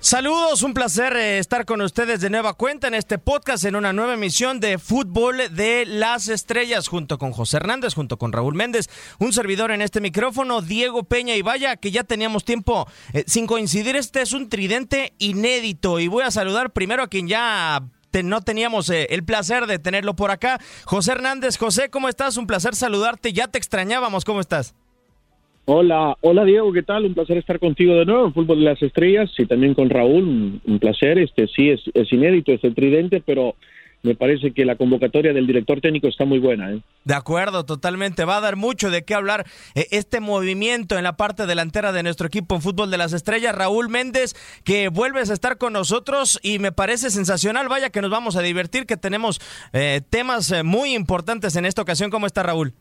Saludos, un placer eh, estar con ustedes de nueva cuenta en este podcast, en una nueva emisión de Fútbol de las Estrellas, junto con José Hernández, junto con Raúl Méndez, un servidor en este micrófono, Diego Peña y vaya que ya teníamos tiempo eh, sin coincidir, este es un tridente inédito y voy a saludar primero a quien ya no teníamos eh, el placer de tenerlo por acá, José Hernández. José, ¿cómo estás? Un placer saludarte, ya te extrañábamos, ¿cómo estás? Hola, hola Diego, ¿qué tal? Un placer estar contigo de nuevo en Fútbol de las Estrellas y también con Raúl, un, placer. Este sí es, es inédito, es el tridente, pero me parece que la convocatoria del director técnico está muy buena. ¿eh? De acuerdo, totalmente. Va a dar mucho de qué hablar eh, este movimiento en la parte delantera de nuestro equipo en fútbol de las estrellas. Raúl Méndez, que vuelves a estar con nosotros y me parece sensacional. Vaya que nos vamos a divertir, que tenemos eh, temas eh, muy importantes en esta ocasión. ¿Cómo está Raúl?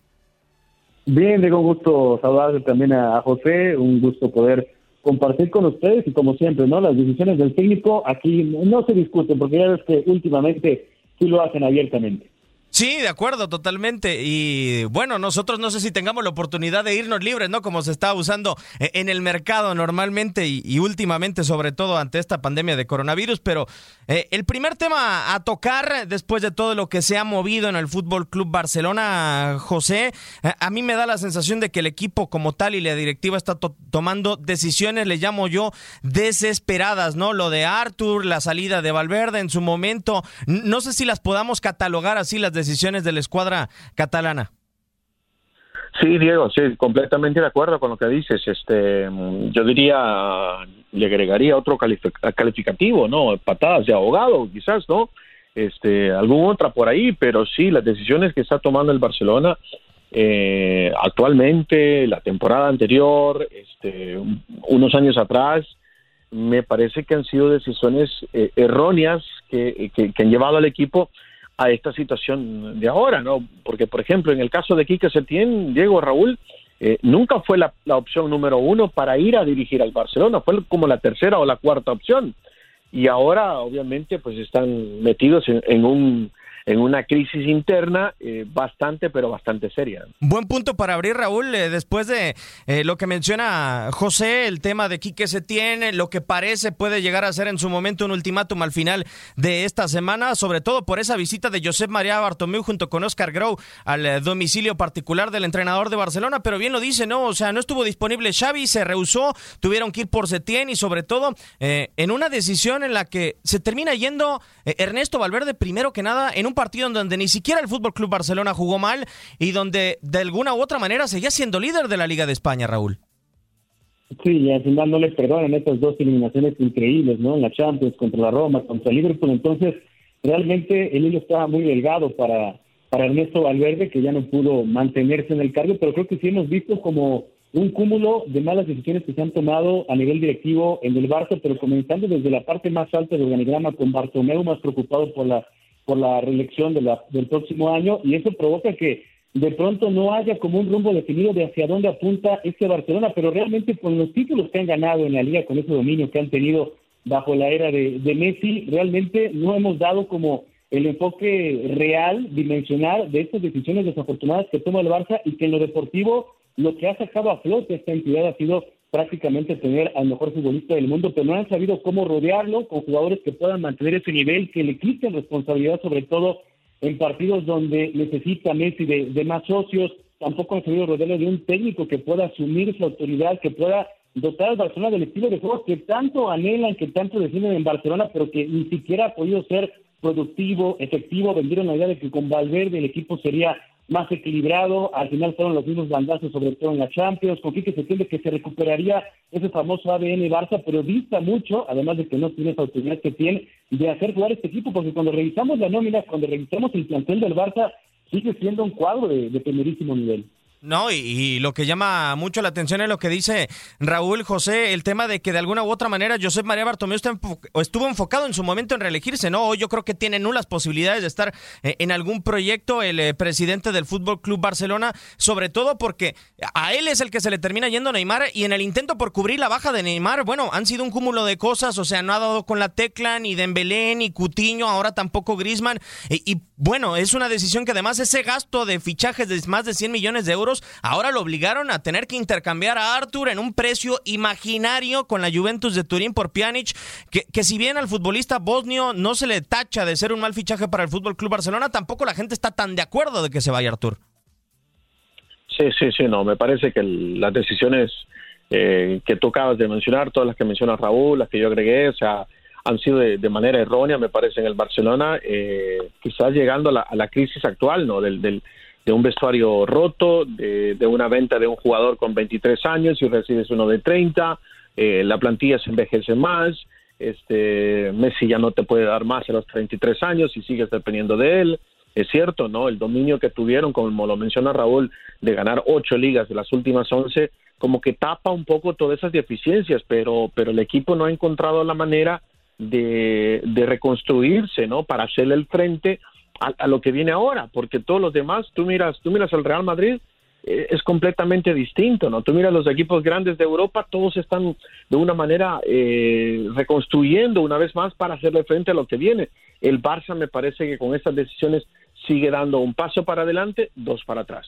Bien, Diego, un gusto saludar también a, a José, un gusto poder compartir con ustedes y como siempre, ¿no? Las decisiones del técnico aquí no se discuten porque ya ves que últimamente sí lo hacen abiertamente. Sí, de acuerdo, totalmente. Y bueno, nosotros no sé si tengamos la oportunidad de irnos libres, ¿no? Como se está usando eh, en el mercado normalmente y, últimamente, sobre todo ante esta pandemia de coronavirus. Pero eh, el primer tema a tocar, después de todo lo que se ha movido en el Fútbol Club Barcelona, José, eh, a mí me da la sensación de que el equipo como tal y la directiva está to- tomando decisiones, le llamo yo, desesperadas, ¿no? Lo de Arthur, la salida de Valverde en su momento. No sé si las podamos catalogar así las decisiones de la escuadra catalana. Sí, Diego, sí, completamente de acuerdo con lo que dices. Este, yo diría, le agregaría otro calific- calificativo, ¿no? Patadas de ahogado, quizás, ¿no? Este, alguna otra por ahí, pero sí, las decisiones que está tomando el Barcelona eh, actualmente, la temporada anterior, este, un- unos años atrás, me parece que han sido decisiones eh, erróneas que, que- que han llevado al equipo a esta situación de ahora, ¿no? Porque, por ejemplo, en el caso de Quique Setién, Diego Raúl, eh, nunca fue la, la opción número uno para ir a dirigir al Barcelona, fue como la tercera o la cuarta opción. Y ahora, obviamente, pues están metidos en, en un en una crisis interna eh, bastante, pero bastante seria. Buen punto para abrir, Raúl, eh, después de eh, lo que menciona José, el tema de Quique Setién, eh, lo que parece puede llegar a ser en su momento un ultimátum al final de esta semana, sobre todo por esa visita de Josep María Bartomeu junto con Oscar Grau al eh, domicilio particular del entrenador de Barcelona, pero bien lo dice, ¿no? O sea, no estuvo disponible Xavi, se rehusó, tuvieron que ir por Setién y sobre todo en una decisión en la que se termina yendo Ernesto Valverde primero que nada en un partido en donde ni siquiera el Fútbol Club Barcelona jugó mal y donde de alguna u otra manera seguía siendo líder de la Liga de España, Raúl. Sí, y al final no les perdonan estas dos eliminaciones increíbles, ¿no? En la Champions, contra la Roma, contra Liverpool. Entonces, realmente el hilo estaba muy delgado para, para Ernesto Valverde, que ya no pudo mantenerse en el cargo, pero creo que sí hemos visto como un cúmulo de malas decisiones que se han tomado a nivel directivo en el Barça, pero comenzando desde la parte más alta del organigrama con Bartomeu más preocupado por la por la reelección de la, del próximo año y eso provoca que de pronto no haya como un rumbo definido de hacia dónde apunta este Barcelona, pero realmente con los títulos que han ganado en la liga, con ese dominio que han tenido bajo la era de, de Messi, realmente no hemos dado como el enfoque real, dimensional de estas decisiones desafortunadas que toma el Barça y que en lo deportivo lo que ha sacado a flote esta entidad ha sido prácticamente tener al mejor futbolista del mundo, pero no han sabido cómo rodearlo con jugadores que puedan mantener ese nivel, que le quiten responsabilidad, sobre todo en partidos donde necesita Messi de, de más socios. Tampoco han sabido rodearlo de un técnico que pueda asumir su autoridad, que pueda dotar al Barcelona del estilo de juego que tanto anhelan, que tanto defienden en Barcelona, pero que ni siquiera ha podido ser productivo, efectivo. Vendieron la idea de que con Valverde el equipo sería más equilibrado, al final fueron los mismos bandazos, sobre todo en la Champions, con Quique se entiende que se recuperaría ese famoso ADN Barça, pero dista mucho, además de que no tiene esa autoridad que tiene, de hacer jugar este equipo, porque cuando revisamos la nómina, cuando revisamos el plantel del Barça, sigue siendo un cuadro de, de primerísimo nivel. No, y, lo que llama mucho la atención es lo que dice Raúl José, el tema de que de alguna u otra manera Josep María Bartomeu estuvo enfocado en su momento en reelegirse, ¿no? Hoy yo creo que tiene nulas posibilidades de estar eh, en algún proyecto el eh, presidente del Fútbol Club Barcelona, sobre todo porque a él es el que se le termina yendo Neymar y en el intento por cubrir la baja de Neymar, bueno, han sido un cúmulo de cosas, o sea, no ha dado con la tecla ni Dembélé ni Cutiño, ahora tampoco Griezmann y, y bueno, es una decisión que además ese gasto de fichajes de más de 100 millones de euros ahora lo obligaron a tener que intercambiar a Arthur en un precio imaginario con la Juventus de Turín por Pjanic, que, que si bien al futbolista bosnio no se le tacha de ser un mal fichaje para el Fútbol Club Barcelona, tampoco la gente está tan de acuerdo de que se vaya Artur. Sí, sí, sí, no, me parece que las decisiones eh, que tú acabas de mencionar, todas las que menciona Raúl, las que yo agregué, o sea, han sido de, manera errónea, me parece, en el Barcelona, eh, quizás llegando a la, a crisis actual, ¿no? Del, del, de un vestuario roto, de, una venta de un jugador con 23 años y recibes uno de 30, eh, la plantilla se envejece más, este Messi ya no te puede dar más a los 33 años y sigues dependiendo de él. Es cierto, ¿no? El dominio que tuvieron, como lo menciona Raúl, de ganar ocho ligas de las últimas 11, como que tapa un poco todas esas deficiencias, pero, pero el equipo no ha encontrado la manera de, reconstruirse, ¿no? Para hacerle el frente a, lo que viene ahora, porque todos los demás, tú miras, tú miras al Real Madrid, eh, es completamente distinto, ¿no? Tú miras los equipos grandes de Europa, todos están de una manera eh, reconstruyendo una vez más para hacerle frente a lo que viene. El Barça me parece que con estas decisiones sigue dando un paso para adelante, dos para atrás.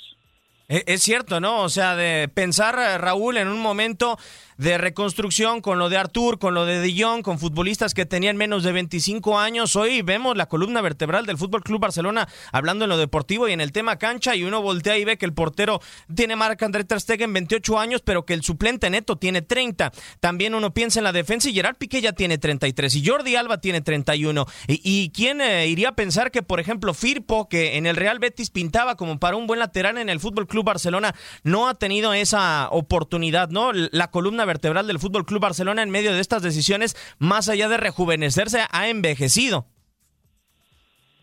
Es cierto, ¿no? O sea, de pensar, eh, Raúl, en un momento de reconstrucción con lo de Artur, con lo de Dillon, con futbolistas que tenían menos de 25 años. Hoy vemos la columna vertebral del Fútbol Club Barcelona hablando en lo deportivo y en el tema cancha y uno voltea y ve que el portero tiene marca André Ter Stegen 28 años, pero que el suplente neto tiene 30. También uno piensa en la defensa y Gerard Piqué ya tiene 33 y Jordi Alba tiene 31. ¿Y, y quién eh, iría a pensar que, por ejemplo, Firpo, que en el Real Betis pintaba como para un buen lateral en el Fútbol Club Barcelona, no ha tenido esa oportunidad, ¿no? La columna vertebral del Fútbol Club Barcelona en medio de estas decisiones, más allá de rejuvenecerse, ha envejecido.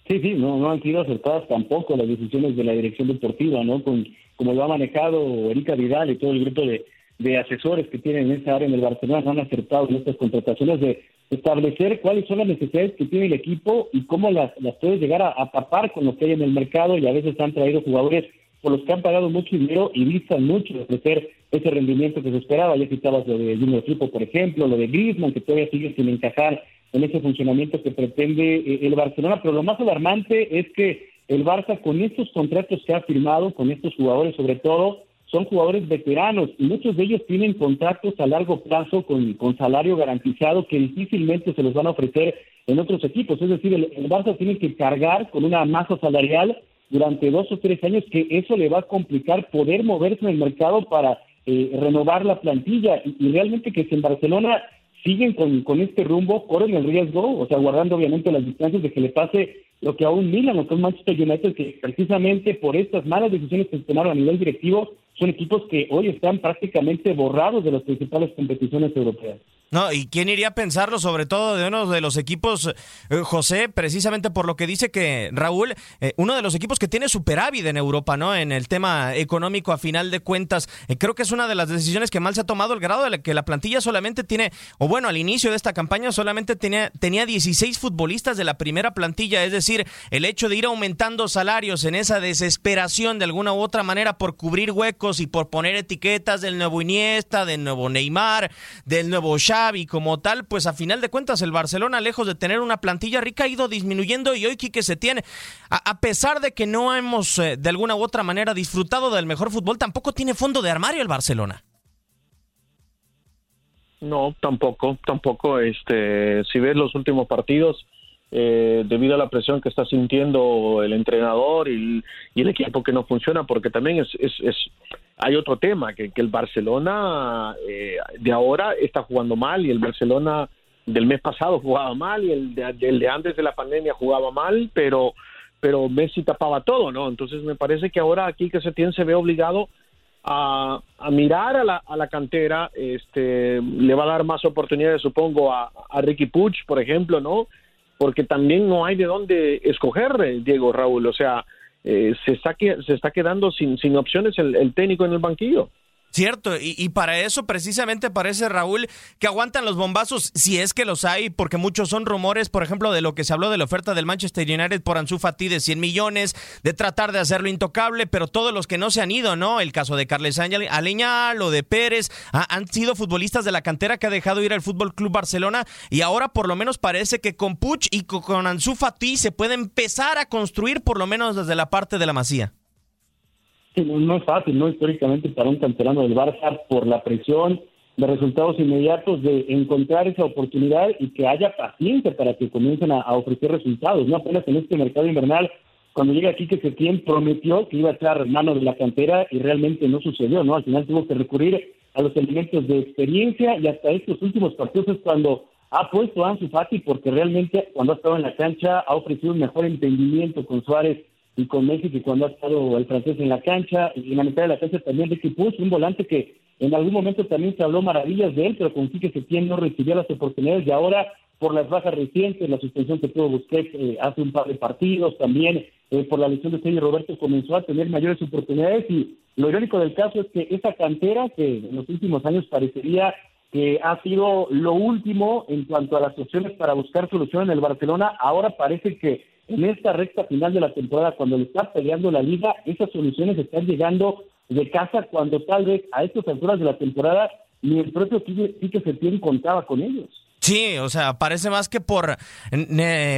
Sí, sí, no, no han sido acertadas tampoco las decisiones de la dirección deportiva, ¿no? Con como lo ha manejado Erika Vidal y todo el grupo de, de asesores que tienen en esa área en el Barcelona, no han acertado en estas contrataciones de establecer cuáles son las necesidades que tiene el equipo y cómo las, las puedes llegar a, a tapar con lo que hay en el mercado y a veces han traído jugadores por los que han pagado mucho dinero y vistan mucho de ofrecer ese rendimiento que se esperaba. Ya citabas lo de Junior Equipo, por ejemplo, lo de Griezmann, que todavía sigue sin encajar en ese funcionamiento que pretende eh, el Barcelona. Pero lo más alarmante es que el Barça, con estos contratos que ha firmado, con estos jugadores sobre todo, son jugadores veteranos y muchos de ellos tienen contratos a largo plazo con, con salario garantizado que difícilmente se los van a ofrecer en otros equipos. Es decir, el Barça tiene que cargar con una masa salarial durante dos o tres años que eso le va a complicar poder moverse en el mercado para eh, renovar la plantilla y, realmente que si en Barcelona siguen con, con este rumbo, corren el riesgo, o sea, guardando obviamente las distancias de que le pase lo que a un Milan o que a Manchester United, que precisamente por estas malas decisiones que se tomaron a nivel directivo, son equipos que hoy están prácticamente borrados de las principales competiciones europeas. No, ¿y quién iría a pensarlo, sobre todo de uno de los equipos, eh, José, precisamente por lo que dice que Raúl, eh, uno de los equipos que tiene superávit en Europa, ¿no? En el tema económico, a final de cuentas, eh, creo que es una de las decisiones que mal se ha tomado el grado de que la plantilla solamente tiene, o bueno, al inicio de esta campaña solamente tenía, tenía 16 futbolistas de la primera plantilla, es decir, el hecho de ir aumentando salarios en esa desesperación de alguna u otra manera por cubrir huecos y por poner etiquetas del nuevo Iniesta, del nuevo Neymar, del nuevo y como tal, pues a final de cuentas el Barcelona, lejos de tener una plantilla rica, ha ido disminuyendo y hoy Quique se tiene, a, pesar de que no hemos eh, de alguna u otra manera disfrutado del mejor fútbol, tampoco tiene fondo de armario el Barcelona. No, tampoco, tampoco. Este, si ves los últimos partidos, eh, debido a la presión que está sintiendo el entrenador y, el equipo que no funciona, porque también es, hay otro tema, que, el Barcelona eh, de ahora está jugando mal y el Barcelona del mes pasado jugaba mal y el de, el de antes de la pandemia jugaba mal, pero pero Messi tapaba todo, ¿no? Entonces me parece que ahora aquí que se tiene se ve obligado a, a mirar a la, a la, cantera, este, le va a dar más oportunidades, supongo, a, a Ricky Puch, por ejemplo, ¿no? porque también no hay de dónde escoger, eh, Diego Raúl. O sea, eh, se, está, se está quedando sin, sin opciones el, el técnico en el banquillo. Cierto, y, para eso precisamente parece Raúl que aguantan los bombazos, si es que los hay, porque muchos son rumores, por ejemplo, de lo que se habló de la oferta del Manchester United por Ansu Fati de 100 millones, de tratar de hacerlo intocable, pero todos los que no se han ido, ¿no? El caso de Carles Ángel Aleñal o de Pérez, han sido futbolistas de la cantera que ha dejado ir al Fútbol Club Barcelona y ahora por lo menos parece que con Puch y con Ansu Fati se puede empezar a construir por lo menos desde la parte de la Masía no, es fácil, ¿no? Históricamente para un canterano del Barça, por la presión de resultados inmediatos, de encontrar esa oportunidad y que haya paciencia para que comiencen a, ofrecer resultados, ¿no? Apenas en este mercado invernal, cuando llega aquí que Setién prometió que iba a echar mano de la cantera y realmente no sucedió, ¿no? Al final tuvo que recurrir a los elementos de experiencia y hasta estos últimos partidos es cuando ha puesto a Ansu Fati porque realmente cuando ha estado en la cancha ha ofrecido un mejor entendimiento con Suárez y con que cuando ha estado el francés en la cancha, y en la mitad de la cancha también Ricky Push, un volante que en algún momento también se habló maravillas de él, pero con sí que Setién no recibió las oportunidades y ahora por las bajas recientes, la suspensión que tuvo Busquets eh, hace un par de partidos, también eh, por la lesión de Sergio Roberto comenzó a tener mayores oportunidades y lo irónico del caso es que esa cantera que en los últimos años parecería que ha sido lo último en cuanto a las opciones para buscar solución en el Barcelona, ahora parece que en esta recta final de la temporada, cuando le está peleando la liga, esas soluciones están llegando de casa cuando tal vez a estas alturas de la temporada ni el propio Quique Setién contaba con ellos. Sí, o sea, parece más que por,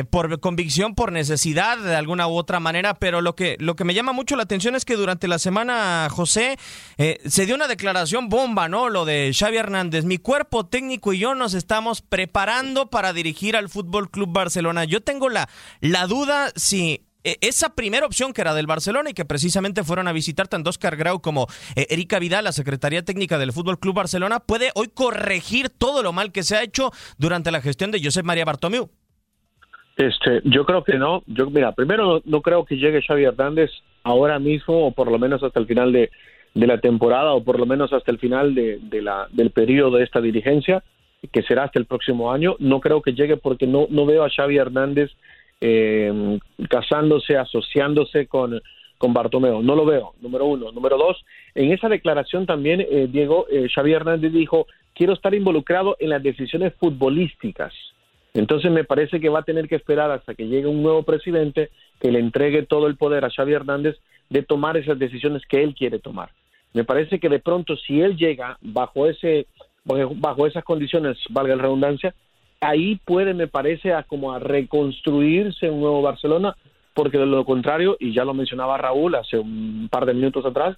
por convicción, por necesidad de alguna u otra manera, pero lo que, lo que me llama mucho la atención es que durante la semana, José, eh, se dio una declaración bomba, ¿no? Lo de Xavi Hernández. Mi cuerpo técnico y yo nos estamos preparando para dirigir al Fútbol Club Barcelona. Yo tengo la, la duda si esa primera opción que era del Barcelona y que precisamente fueron a visitar tanto Oscar Grau como eh, Erika Vidal, la Secretaría Técnica del Fútbol Club Barcelona, puede hoy corregir todo lo mal que se ha hecho durante la gestión de Josep María Bartomeu. Este, yo creo que no. Yo, mira, primero no, creo que llegue Xavi Hernández ahora mismo, o por lo menos hasta el final de, la temporada, o por lo menos hasta el final de, la, del periodo de esta dirigencia, que será hasta el próximo año. No creo que llegue porque no, no veo a Xavi Hernández eh, casándose, asociándose con, con Bartomeo. No lo veo, número uno. Número dos, en esa declaración también, eh, Diego, eh, Xavier Hernández dijo, quiero estar involucrado en las decisiones futbolísticas. Entonces me parece que va a tener que esperar hasta que llegue un nuevo presidente que le entregue todo el poder a Xavier Hernández de tomar esas decisiones que él quiere tomar. Me parece que de pronto si él llega bajo ese bajo esas condiciones, valga la redundancia, ahí puede, me parece, a como a reconstruirse un nuevo Barcelona, porque de lo contrario, y ya lo mencionaba Raúl hace un par de minutos atrás,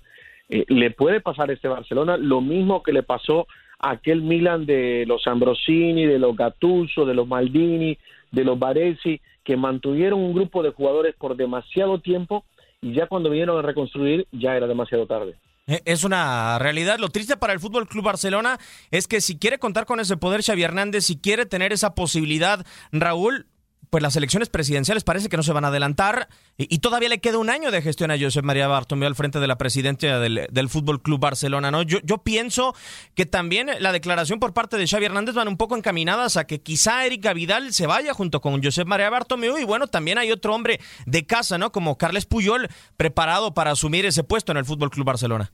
eh, le puede pasar a este Barcelona lo mismo que le pasó a aquel Milan de los Ambrosini, de los Gattuso, de los Maldini, de los Baresi, que mantuvieron un grupo de jugadores por demasiado tiempo y ya cuando vinieron a reconstruir ya era demasiado tarde. Eh, es una realidad. Lo triste para el Fútbol Club Barcelona es que si quiere contar con ese poder Xavi Hernández, si quiere tener esa posibilidad, Raúl, pues las elecciones presidenciales parece que no se van a adelantar y, todavía le queda un año de gestión a Josep María Bartomeu al frente de la presidencia del, Fútbol Club Barcelona, ¿no? Yo, yo pienso que también la declaración por parte de Xavi Hernández van un poco encaminadas a que quizá Erika Vidal se vaya junto con Josep María Bartomeu y bueno, también hay otro hombre de casa, ¿no? Como Carles Puyol preparado para asumir ese puesto en el Fútbol Club Barcelona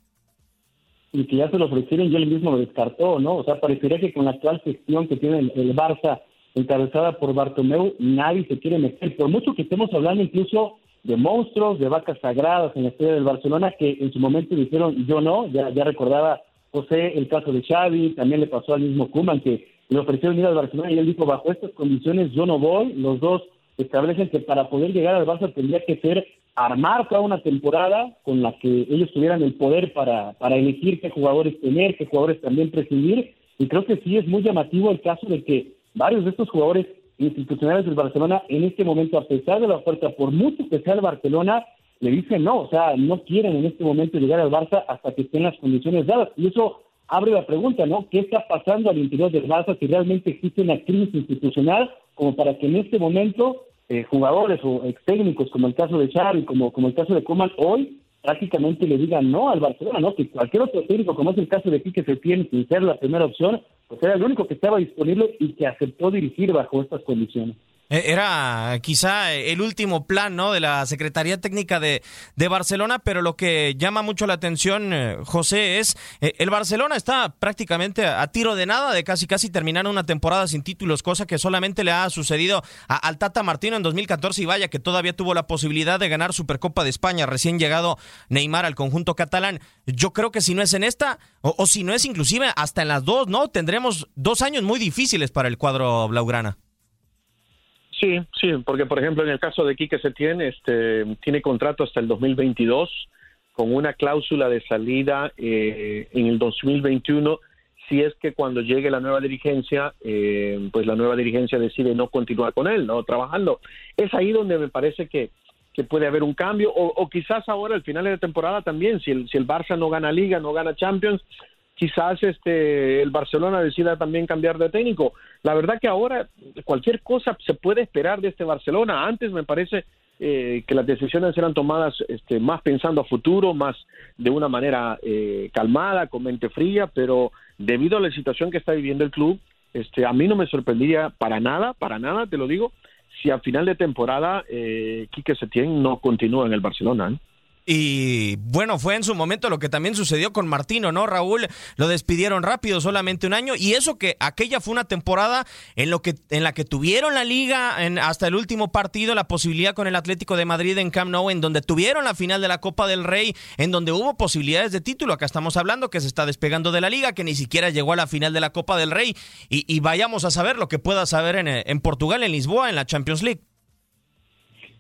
y que ya se lo ofrecieron y él mismo lo descartó, ¿no? O sea, parecería que con la actual gestión que tiene el, Barça encabezada por Bartomeu, nadie se quiere meter. Por mucho que estemos hablando incluso de monstruos, de vacas sagradas en la historia del Barcelona, que en su momento dijeron yo no, ya, ya recordaba José el caso de Xavi, también le pasó al mismo Kuman, que le ofrecieron ir al Barcelona y él dijo, bajo estas condiciones yo no voy, los dos establecen que para poder llegar al Barça tendría que ser armar toda una temporada con la que ellos tuvieran el poder para, para elegir qué jugadores tener, qué jugadores también prescindir. Y creo que sí es muy llamativo el caso de que varios de estos jugadores institucionales del Barcelona en este momento, a pesar de la oferta, por mucho que sea el Barcelona, le dicen no, o sea, no quieren en este momento llegar al Barça hasta que estén las condiciones dadas. Y eso abre la pregunta, ¿no? ¿Qué está pasando al interior del Barça si realmente existe una crisis institucional como para que en este momento eh, jugadores o ex técnicos, como el caso de Xavi, como, como el caso de Coman, hoy prácticamente le digan no al Barcelona, ¿no? Que cualquier otro técnico, como es el caso de Quique Setién, sin ser la primera opción, pues era el único que estaba disponible y que aceptó dirigir bajo estas condiciones. Eh, era quizá el último plan de la Secretaría Técnica de, de Barcelona, pero lo que llama mucho la atención, eh, José, es eh, el Barcelona está prácticamente a, tiro de nada de casi casi terminar una temporada sin títulos, cosa que solamente le ha sucedido a, al Tata Martino en 2014 y vaya que todavía tuvo la posibilidad de ganar Supercopa de España, recién llegado Neymar al conjunto catalán. Yo creo que si no es en esta, o, o si no es inclusive hasta en las dos, ¿no? Tendremos dos años muy difíciles para el cuadro Blaugrana. Sí, sí, porque por ejemplo en el caso de Quique Setién, este, tiene contrato hasta el 2022 con una cláusula de salida eh, en el 2021 si es que cuando llegue la nueva dirigencia, eh, pues la nueva dirigencia decide no continuar con él, no trabajando. Es ahí donde me parece que, que puede haber un cambio, o, o, quizás ahora al final de la temporada también, si el, si el Barça no gana Liga, no gana Champions, quizás este el Barcelona decida también cambiar de técnico. La verdad que ahora cualquier cosa se puede esperar de este Barcelona. Antes me parece eh, que las decisiones eran tomadas este, más pensando a futuro, más de una manera eh, calmada, con mente fría, pero debido a la situación que está viviendo el club, este, a mí no me sorprendería para nada, para nada, te lo digo, si a final de temporada eh, Quique Setién no continúa en el Barcelona. ¿eh? Y bueno, fue en su momento lo que también sucedió con Martino, ¿no? Raúl lo despidieron rápido, solamente un año, y eso que aquella fue una temporada en lo que en la que tuvieron la liga en, hasta el último partido, la posibilidad con el Atlético de Madrid en Camp Nou, en donde tuvieron la final de la Copa del Rey, en donde hubo posibilidades de título. Acá estamos hablando que se está despegando de la liga, que ni siquiera llegó a la final de la Copa del Rey, y, y vayamos a saber lo que pueda saber en, en Portugal, en Lisboa, en la Champions League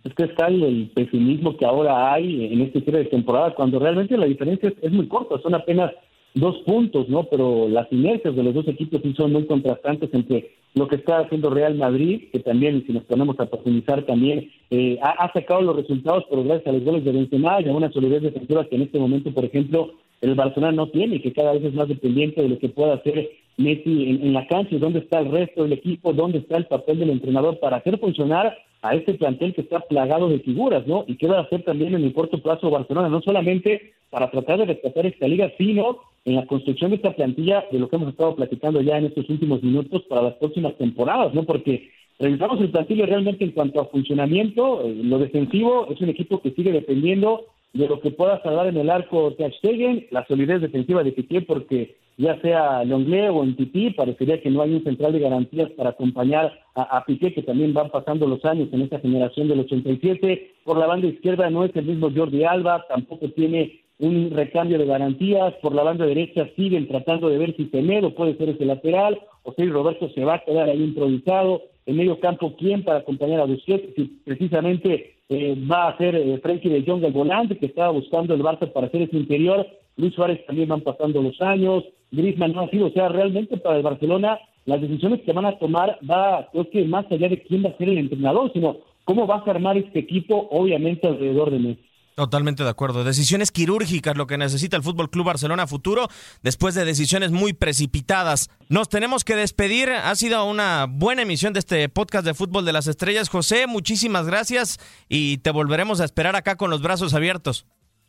es que está el, pesimismo que ahora hay en este cierre de temporada, cuando realmente la diferencia es, muy corta, son apenas dos puntos, ¿no? Pero las inercias de los dos equipos sí son muy contrastantes entre lo que está haciendo Real Madrid, que también, si nos ponemos a profundizar, también eh, ha, sacado los resultados, pero gracias a los goles de Benzema y a una solidez defensiva que en este momento, por ejemplo, el Barcelona no tiene, que cada vez es más dependiente de lo que pueda hacer Messi en, en la cancha, dónde está el resto del equipo, dónde está el papel del entrenador para hacer funcionar a este plantel que está plagado de figuras, ¿no? Y qué va a hacer también en el corto plazo Barcelona, no solamente para tratar de rescatar esta liga, sino en la construcción de esta plantilla de lo que hemos estado platicando ya en estos últimos minutos para las próximas temporadas, ¿no? Porque revisamos el plantillo realmente en cuanto a funcionamiento, eh, lo defensivo es un equipo que sigue dependiendo de lo que pueda salvar en el arco Ter Stegen, la solidez defensiva de Piqué, porque ya sea Longlé o en Tití, parecería que no hay un central de garantías para acompañar a, a, Piqué, que también van pasando los años en esta generación del 87. Por la banda izquierda no es el mismo Jordi Alba, tampoco tiene un recambio de garantías. Por la banda derecha siguen tratando de ver si Temedo puede ser ese lateral, o si Roberto se va a quedar ahí improvisado. En medio campo, ¿quién para acompañar a Busquets? Si precisamente eh, va a ser eh, Frenkie de Jong el volante que estaba buscando el Barça para hacer ese interior. Luis Suárez también van pasando los años. Griezmann no ha sido, o sea, realmente para el Barcelona las decisiones que van a tomar va, creo que más allá de quién va a ser el entrenador, sino cómo va a armar este equipo, obviamente alrededor de Messi. Totalmente de acuerdo. Decisiones quirúrgicas, lo que necesita el Fútbol Club Barcelona futuro, después de decisiones muy precipitadas. Nos tenemos que despedir. Ha sido una buena emisión de este podcast de Fútbol de las Estrellas. José, muchísimas gracias y te volveremos a esperar acá con los brazos abiertos.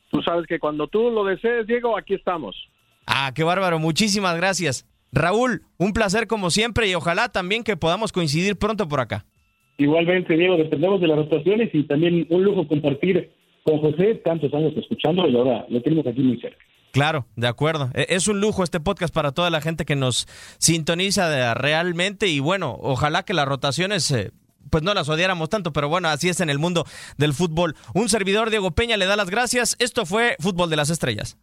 Tú sabes que cuando tú lo desees, Diego, aquí estamos. Ah, qué bárbaro. Muchísimas gracias. Raúl, un placer como siempre y ojalá también que podamos coincidir pronto por acá. Igualmente, Diego, dependemos de las rotaciones y también un lujo compartir con José tantos años escuchando y ahora lo tenemos aquí muy cerca. Claro, de acuerdo. Es un lujo este podcast para toda la gente que nos sintoniza realmente y bueno, ojalá que las rotaciones eh, pues no las odiáramos tanto, pero bueno, así es en el mundo del fútbol. Un servidor Diego Peña le da las gracias. Esto fue Fútbol de las Estrellas.